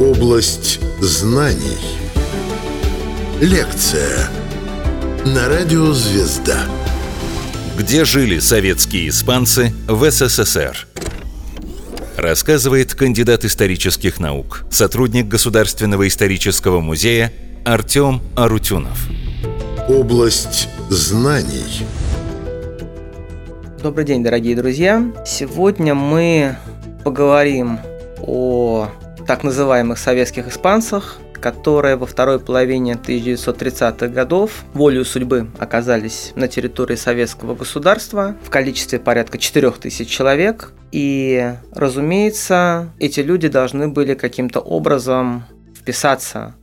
Область знаний. Лекция на радио «Звезда». Где жили советские испанцы в СССР? Рассказывает кандидат исторических наук, сотрудник Государственного исторического музея Артем Арутюнов. Область знаний. Добрый день, дорогие друзья. Сегодня мы поговорим о так называемых советских испанцах, которые во второй половине 1930-х годов волею судьбы оказались на территории советского государства в количестве порядка 4000 человек. И, разумеется, эти люди должны были каким-то образом вписаться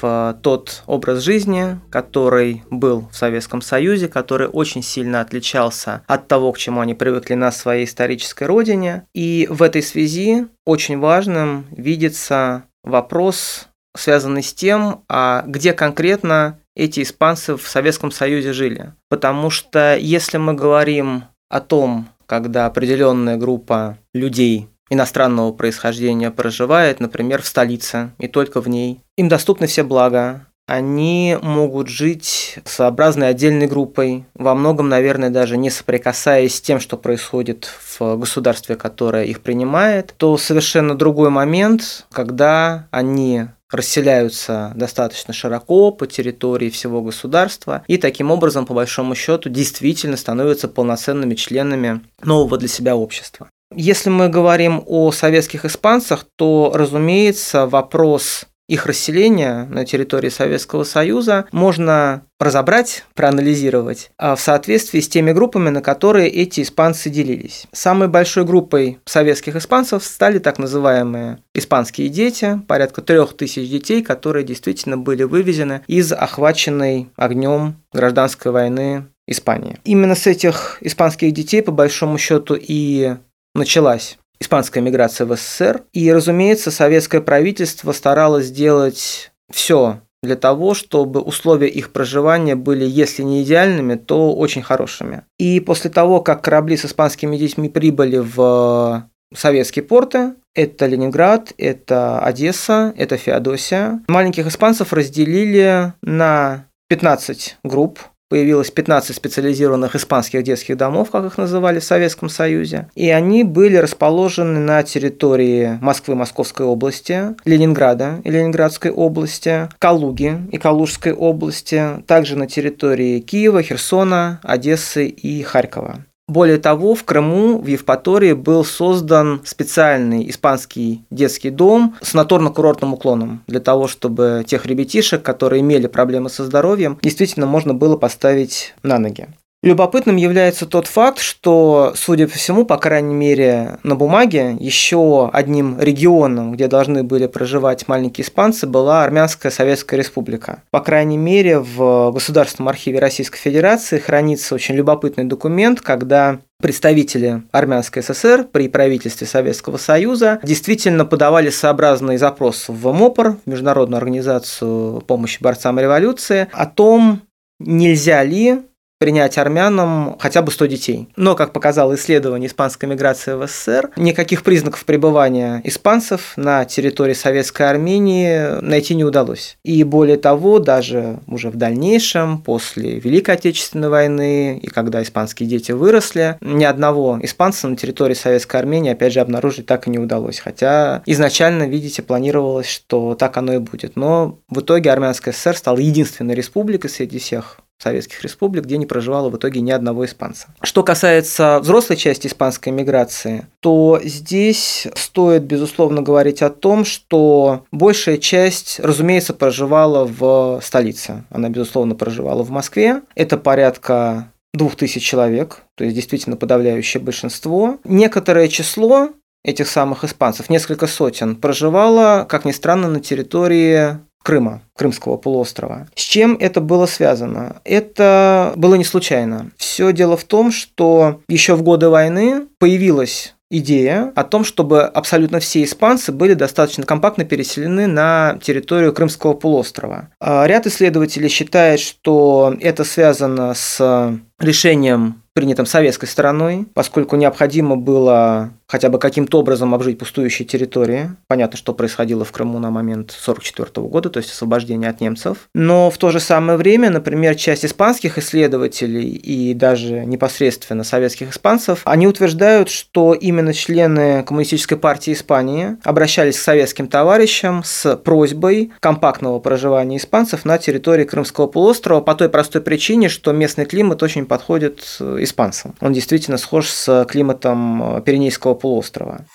в тот образ жизни, который был в Советском Союзе, который очень сильно отличался от того, к чему они привыкли на своей исторической родине. И в этой связи очень важным видится вопрос, связанный с тем, а где конкретно эти испанцы в Советском Союзе жили. Потому что если мы говорим о том, когда определенная группа людей иностранного происхождения проживает, например, в столице и только в ней. Им доступны все блага, они могут жить своеобразной отдельной группой, во многом, наверное, даже не соприкасаясь с тем, что происходит в государстве, которое их принимает, то совершенно другой момент, когда они расселяются достаточно широко по территории всего государства и таким образом, по большому счету, действительно становятся полноценными членами нового для себя общества. Если мы говорим о советских испанцах, то, разумеется, вопрос их расселения на территории Советского Союза можно разобрать, проанализировать а в соответствии с теми группами, на которые эти испанцы делились. Самой большой группой советских испанцев стали так называемые испанские дети, порядка трех тысяч детей, которые действительно были вывезены из охваченной огнем гражданской войны Испании. Именно с этих испанских детей, по большому счету, и началась испанская миграция в СССР. И, разумеется, советское правительство старалось сделать все для того, чтобы условия их проживания были, если не идеальными, то очень хорошими. И после того, как корабли с испанскими детьми прибыли в советские порты, это Ленинград, это Одесса, это Феодосия, маленьких испанцев разделили на 15 групп, появилось 15 специализированных испанских детских домов, как их называли в Советском Союзе. И они были расположены на территории Москвы, Московской области, Ленинграда и Ленинградской области, Калуги и Калужской области, также на территории Киева, Херсона, Одессы и Харькова. Более того, в Крыму, в Евпатории был создан специальный испанский детский дом с наторно-курортным уклоном для того, чтобы тех ребятишек, которые имели проблемы со здоровьем, действительно можно было поставить на ноги. Любопытным является тот факт, что, судя по всему, по крайней мере на бумаге, еще одним регионом, где должны были проживать маленькие испанцы, была Армянская Советская Республика. По крайней мере, в Государственном архиве Российской Федерации хранится очень любопытный документ, когда представители Армянской ССР при правительстве Советского Союза действительно подавали сообразный запрос в МОПР, Международную организацию помощи борцам революции, о том, нельзя ли принять армянам хотя бы 100 детей. Но, как показало исследование испанской миграции в СССР, никаких признаков пребывания испанцев на территории Советской Армении найти не удалось. И более того, даже уже в дальнейшем, после Великой Отечественной войны и когда испанские дети выросли, ни одного испанца на территории Советской Армении, опять же, обнаружить так и не удалось. Хотя изначально, видите, планировалось, что так оно и будет. Но в итоге Армянская ССР стала единственной республикой среди всех советских республик, где не проживало в итоге ни одного испанца. Что касается взрослой части испанской миграции, то здесь стоит, безусловно, говорить о том, что большая часть, разумеется, проживала в столице. Она, безусловно, проживала в Москве. Это порядка двух тысяч человек, то есть действительно подавляющее большинство. Некоторое число этих самых испанцев, несколько сотен, проживало, как ни странно, на территории Крыма, Крымского полуострова. С чем это было связано? Это было не случайно. Все дело в том, что еще в годы войны появилась идея о том, чтобы абсолютно все испанцы были достаточно компактно переселены на территорию Крымского полуострова. А ряд исследователей считает, что это связано с решением принятым советской стороной, поскольку необходимо было хотя бы каким-то образом обжить пустующие территории. Понятно, что происходило в Крыму на момент 1944 года, то есть освобождения от немцев. Но в то же самое время, например, часть испанских исследователей и даже непосредственно советских испанцев, они утверждают, что именно члены Коммунистической партии Испании обращались к советским товарищам с просьбой компактного проживания испанцев на территории Крымского полуострова по той простой причине, что местный климат очень подходит испанцам. Он действительно схож с климатом Пиренейского полуострова.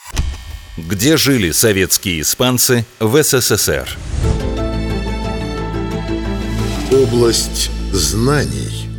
Где жили советские испанцы в СССР? Область знаний.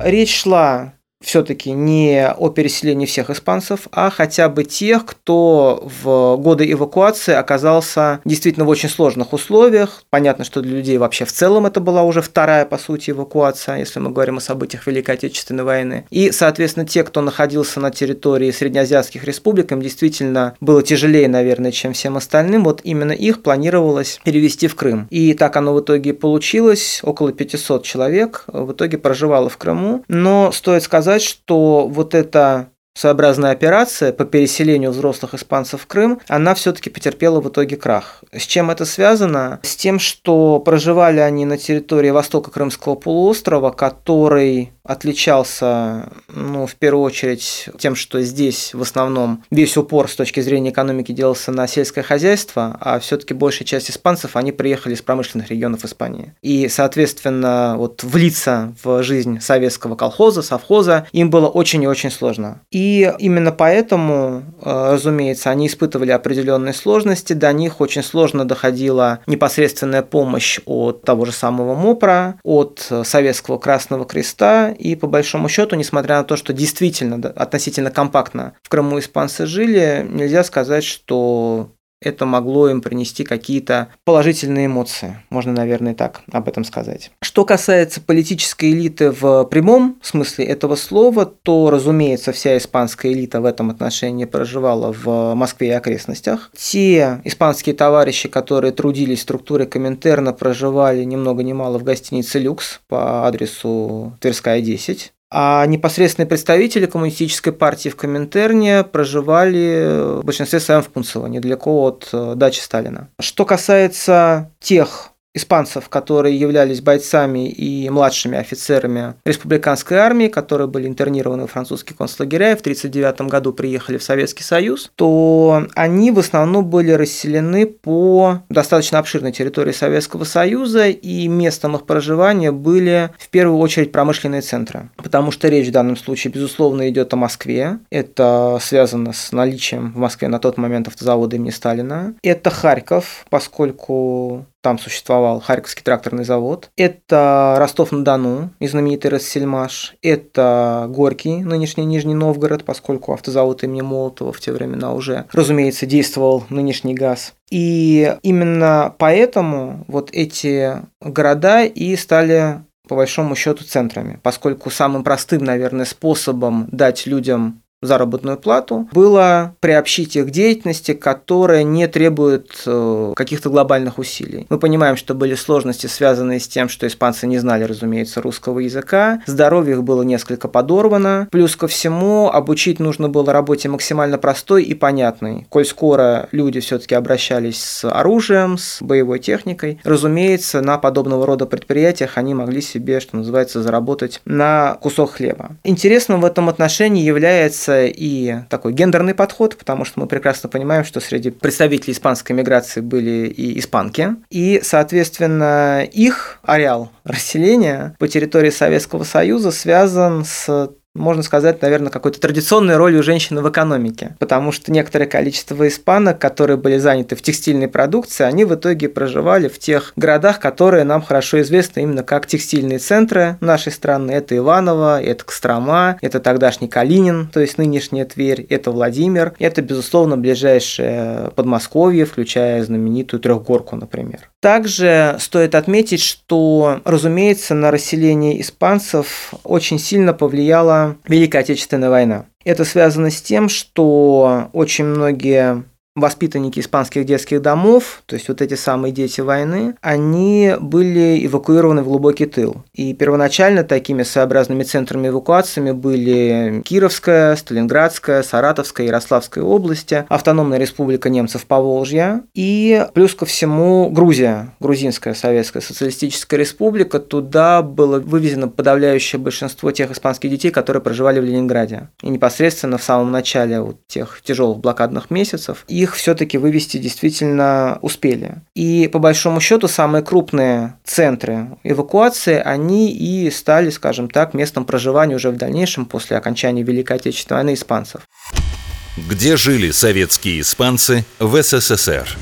Речь шла все-таки не о переселении всех испанцев, а хотя бы тех, кто в годы эвакуации оказался действительно в очень сложных условиях. Понятно, что для людей вообще в целом это была уже вторая, по сути, эвакуация, если мы говорим о событиях Великой Отечественной войны. И, соответственно, те, кто находился на территории среднеазиатских республик, им действительно было тяжелее, наверное, чем всем остальным. Вот именно их планировалось перевести в Крым. И так оно в итоге получилось. Около 500 человек в итоге проживало в Крыму. Но стоит сказать, сказать, что вот эта своеобразная операция по переселению взрослых испанцев в Крым, она все-таки потерпела в итоге крах. С чем это связано? С тем, что проживали они на территории востока Крымского полуострова, который отличался, ну, в первую очередь, тем, что здесь в основном весь упор с точки зрения экономики делался на сельское хозяйство, а все-таки большая часть испанцев, они приехали из промышленных регионов Испании. И, соответственно, вот влиться в жизнь советского колхоза, совхоза им было очень и очень сложно. И именно поэтому, э, разумеется, они испытывали определенные сложности, до них очень сложно доходила непосредственная помощь от того же самого МОПРа, от Советского Красного Креста, и по большому счету, несмотря на то, что действительно относительно компактно в Крыму испанцы жили, нельзя сказать, что это могло им принести какие-то положительные эмоции. Можно, наверное, так об этом сказать. Что касается политической элиты в прямом смысле этого слова, то, разумеется, вся испанская элита в этом отношении проживала в Москве и окрестностях. Те испанские товарищи, которые трудились в структуре Коминтерна, проживали ни много ни мало в гостинице «Люкс» по адресу Тверская, 10. А непосредственные представители коммунистической партии в Коминтерне проживали в большинстве своем в Кунцево, недалеко от э, дачи Сталина. Что касается тех испанцев, которые являлись бойцами и младшими офицерами республиканской армии, которые были интернированы в французские концлагеря и в 1939 году приехали в Советский Союз, то они в основном были расселены по достаточно обширной территории Советского Союза, и местом их проживания были в первую очередь промышленные центры. Потому что речь в данном случае, безусловно, идет о Москве. Это связано с наличием в Москве на тот момент автозавода имени Сталина. Это Харьков, поскольку там существовал Харьковский тракторный завод. Это Ростов-на-Дону, и знаменитый Рассельмаш. Это Горький, нынешний Нижний Новгород, поскольку автозавод имени Молотова в те времена уже, разумеется, действовал нынешний газ. И именно поэтому вот эти города и стали по большому счету центрами, поскольку самым простым, наверное, способом дать людям заработную плату, было приобщить их к деятельности, которая не требует э, каких-то глобальных усилий. Мы понимаем, что были сложности, связанные с тем, что испанцы не знали, разумеется, русского языка, здоровье их было несколько подорвано, плюс ко всему обучить нужно было работе максимально простой и понятной. Коль скоро люди все-таки обращались с оружием, с боевой техникой, разумеется, на подобного рода предприятиях они могли себе, что называется, заработать на кусок хлеба. Интересным в этом отношении является появляется и такой гендерный подход, потому что мы прекрасно понимаем, что среди представителей испанской миграции были и испанки, и, соответственно, их ареал расселения по территории Советского Союза связан с можно сказать, наверное, какой-то традиционной ролью женщины в экономике. Потому что некоторое количество испанок, которые были заняты в текстильной продукции, они в итоге проживали в тех городах, которые нам хорошо известны именно как текстильные центры нашей страны. Это Иваново, это Кострома, это тогдашний Калинин, то есть нынешняя Тверь, это Владимир, это, безусловно, ближайшее Подмосковье, включая знаменитую Трехгорку, например. Также стоит отметить, что, разумеется, на расселение испанцев очень сильно повлияла Великая Отечественная война. Это связано с тем, что очень многие воспитанники испанских детских домов, то есть вот эти самые дети войны, они были эвакуированы в глубокий тыл. И первоначально такими своеобразными центрами эвакуациями были Кировская, Сталинградская, Саратовская, Ярославская области, Автономная республика немцев Поволжья и плюс ко всему Грузия, Грузинская Советская Социалистическая Республика. Туда было вывезено подавляющее большинство тех испанских детей, которые проживали в Ленинграде. И непосредственно в самом начале вот тех тяжелых блокадных месяцев их все-таки вывести действительно успели. И по большому счету самые крупные центры эвакуации, они и стали, скажем так, местом проживания уже в дальнейшем после окончания Великой Отечественной войны испанцев. Где жили советские испанцы в СССР?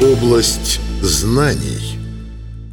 Область знаний.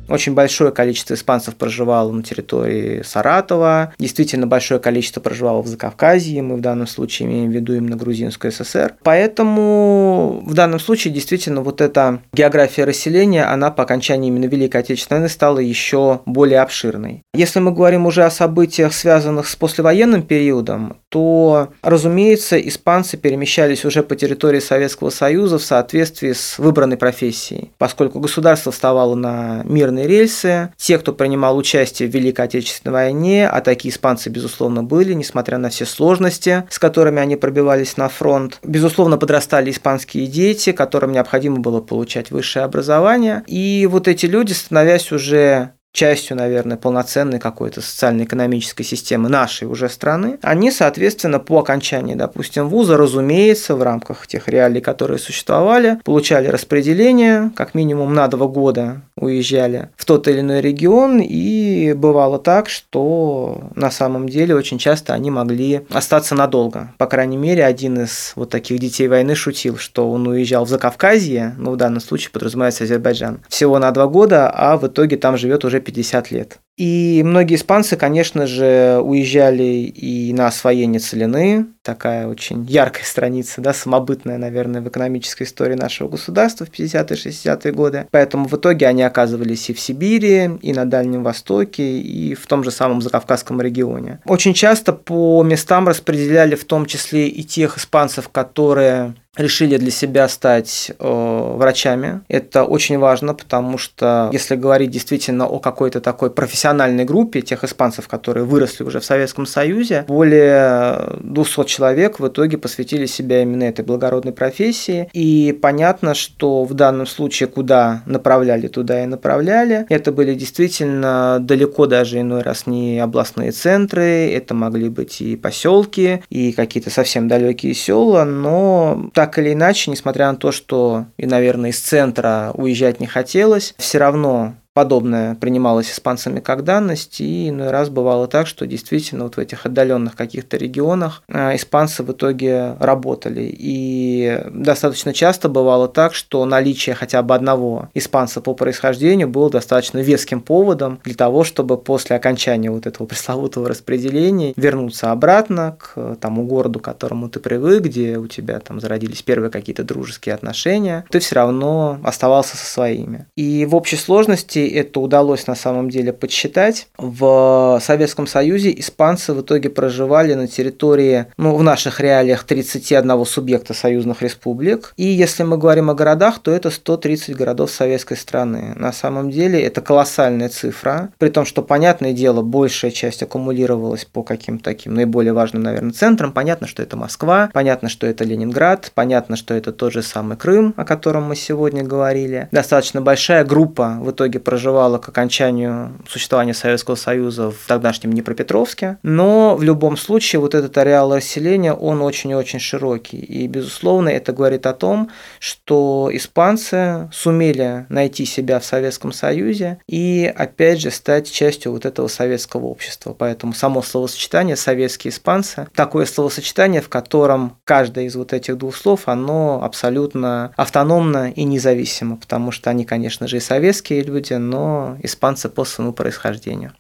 Очень большое количество испанцев проживало на территории Саратова, действительно большое количество проживало в Закавказье, мы в данном случае имеем в виду именно Грузинскую ССР. Поэтому в данном случае действительно вот эта география расселения, она по окончании именно Великой Отечественной войны стала еще более обширной. Если мы говорим уже о событиях, связанных с послевоенным периодом, то, разумеется, испанцы перемещались уже по территории Советского Союза в соответствии с выбранной профессией, поскольку государство вставало на мирные рельсы. Те, кто принимал участие в Великой Отечественной войне, а такие испанцы, безусловно, были, несмотря на все сложности, с которыми они пробивались на фронт. Безусловно, подрастали испанские дети, которым необходимо было получать высшее образование. И вот эти люди, становясь уже частью, наверное, полноценной какой-то социально-экономической системы нашей уже страны, они, соответственно, по окончании, допустим, вуза, разумеется, в рамках тех реалий, которые существовали, получали распределение, как минимум на два года уезжали в тот или иной регион, и бывало так, что на самом деле очень часто они могли остаться надолго. По крайней мере, один из вот таких детей войны шутил, что он уезжал в Закавказье, ну, в данном случае подразумевается Азербайджан, всего на два года, а в итоге там живет уже 50 лет. И многие испанцы, конечно же, уезжали и на освоение целины, такая очень яркая страница, да, самобытная, наверное, в экономической истории нашего государства в 50-60-е годы. Поэтому в итоге они оказывались и в Сибири, и на Дальнем Востоке, и в том же самом Закавказском регионе. Очень часто по местам распределяли в том числе и тех испанцев, которые решили для себя стать э, врачами. Это очень важно, потому что если говорить действительно о какой-то такой профессиональной группе тех испанцев, которые выросли уже в Советском Союзе, более 200 человек в итоге посвятили себя именно этой благородной профессии. И понятно, что в данном случае куда направляли, туда и направляли. Это были действительно далеко даже иной раз не областные центры, это могли быть и поселки, и какие-то совсем далекие села, но так или иначе, несмотря на то, что и, наверное, из центра уезжать не хотелось, все равно подобное принималось испанцами как данность, и иной раз бывало так, что действительно вот в этих отдаленных каких-то регионах а, испанцы в итоге работали. И достаточно часто бывало так, что наличие хотя бы одного испанца по происхождению было достаточно веским поводом для того, чтобы после окончания вот этого пресловутого распределения вернуться обратно к тому городу, к которому ты привык, где у тебя там зародились первые какие-то дружеские отношения, ты все равно оставался со своими. И в общей сложности это удалось на самом деле подсчитать. В Советском Союзе испанцы в итоге проживали на территории, ну, в наших реалиях 31 субъекта союзных республик. И если мы говорим о городах, то это 130 городов советской страны. На самом деле это колоссальная цифра, при том, что, понятное дело, большая часть аккумулировалась по каким-то таким наиболее важным, наверное, центрам. Понятно, что это Москва, понятно, что это Ленинград, понятно, что это тот же самый Крым, о котором мы сегодня говорили. Достаточно большая группа в итоге проживала проживала к окончанию существования Советского Союза в тогдашнем Днепропетровске. Но в любом случае вот этот ареал расселения, он очень-очень широкий. И, безусловно, это говорит о том, что испанцы сумели найти себя в Советском Союзе и, опять же, стать частью вот этого советского общества. Поэтому само словосочетание «советские испанцы» такое словосочетание, в котором каждое из вот этих двух слов, оно абсолютно автономно и независимо, потому что они, конечно же, и советские люди, но испанцы по своему происхождению.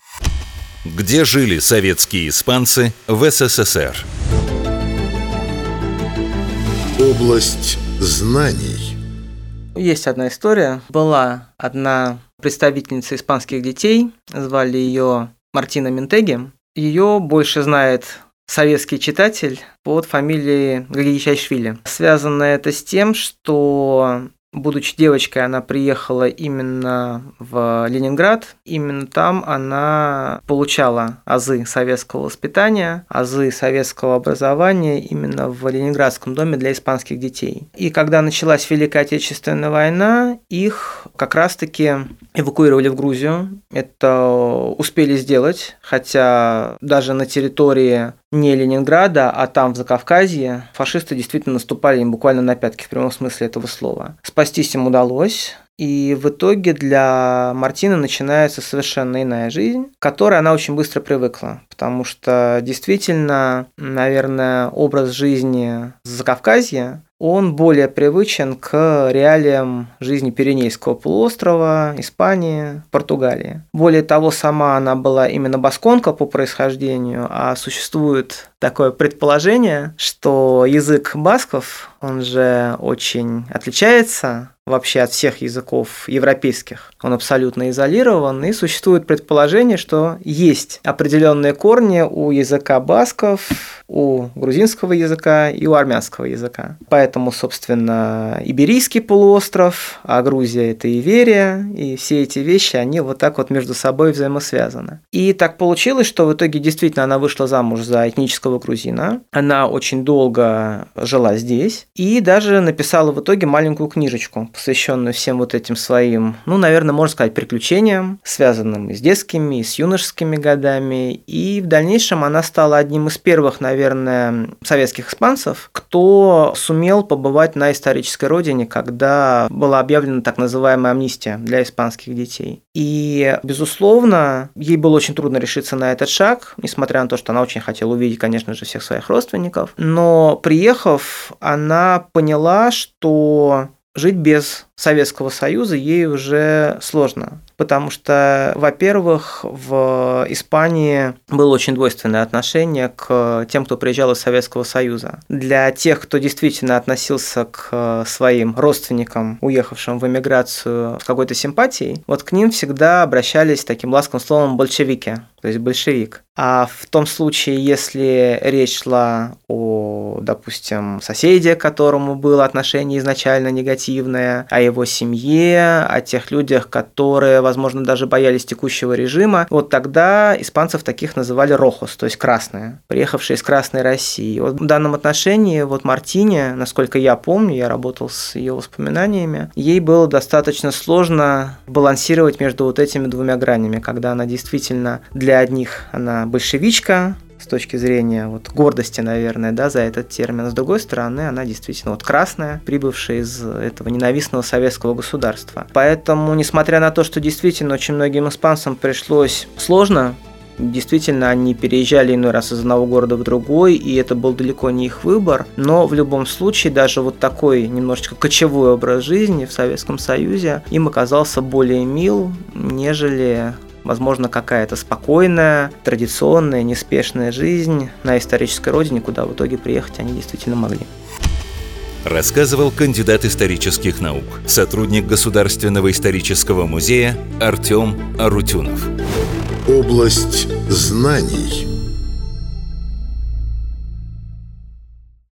Где жили советские испанцы в СССР? Область знаний. Есть одна история. Была одна представительница испанских детей, звали ее Мартина Ментеги. Ее больше знает советский читатель под фамилией Гагичайшвили. Связано это с тем, что Будучи девочкой, она приехала именно в Ленинград. Именно там она получала азы советского воспитания, азы советского образования именно в Ленинградском доме для испанских детей. И когда началась Великая Отечественная война, их как раз-таки эвакуировали в Грузию. Это успели сделать, хотя даже на территории не Ленинграда, а там, в Закавказье, фашисты действительно наступали им буквально на пятки в прямом смысле этого слова. Спастись им удалось, и в итоге для Мартины начинается совершенно иная жизнь, к которой она очень быстро привыкла. Потому что действительно, наверное, образ жизни Закавказья он более привычен к реалиям жизни Пиренейского полуострова, Испании, Португалии. Более того, сама она была именно басконка по происхождению, а существует такое предположение, что язык басков, он же очень отличается вообще от всех языков европейских. Он абсолютно изолирован, и существует предположение, что есть определенные корни у языка басков, у грузинского языка и у армянского языка. Поэтому, собственно, Иберийский полуостров, а Грузия – это Иверия, и все эти вещи, они вот так вот между собой взаимосвязаны. И так получилось, что в итоге действительно она вышла замуж за этнического грузина. Она очень долго жила здесь и даже написала в итоге маленькую книжечку, посвященную всем вот этим своим, ну, наверное, можно сказать, приключениям, связанным и с детскими, и с юношескими годами. И в дальнейшем она стала одним из первых, наверное, советских испанцев, кто сумел побывать на исторической родине, когда была объявлена так называемая амнистия для испанских детей. И, безусловно, ей было очень трудно решиться на этот шаг, несмотря на то, что она очень хотела увидеть, конечно же, всех своих родственников. Но приехав, она поняла, что жить без Советского Союза ей уже сложно. Потому что, во-первых, в Испании было очень двойственное отношение к тем, кто приезжал из Советского Союза. Для тех, кто действительно относился к своим родственникам, уехавшим в эмиграцию с какой-то симпатией, вот к ним всегда обращались таким ласковым словом «большевики», то есть большевик. А в том случае, если речь шла о, допустим, соседе, к которому было отношение изначально негативное, о его семье, о тех людях, которые, возможно, даже боялись текущего режима, вот тогда испанцев таких называли рохос, то есть красные, приехавшие из Красной России. Вот в данном отношении вот Мартине, насколько я помню, я работал с ее воспоминаниями, ей было достаточно сложно балансировать между вот этими двумя гранями, когда она действительно для одних она большевичка, с точки зрения вот гордости, наверное, да, за этот термин. С другой стороны, она действительно вот красная, прибывшая из этого ненавистного советского государства. Поэтому, несмотря на то, что действительно очень многим испанцам пришлось сложно Действительно, они переезжали иной раз из одного города в другой, и это был далеко не их выбор. Но в любом случае, даже вот такой немножечко кочевой образ жизни в Советском Союзе им оказался более мил, нежели возможно, какая-то спокойная, традиционная, неспешная жизнь на исторической родине, куда в итоге приехать они действительно могли. Рассказывал кандидат исторических наук, сотрудник Государственного исторического музея Артем Арутюнов. Область знаний –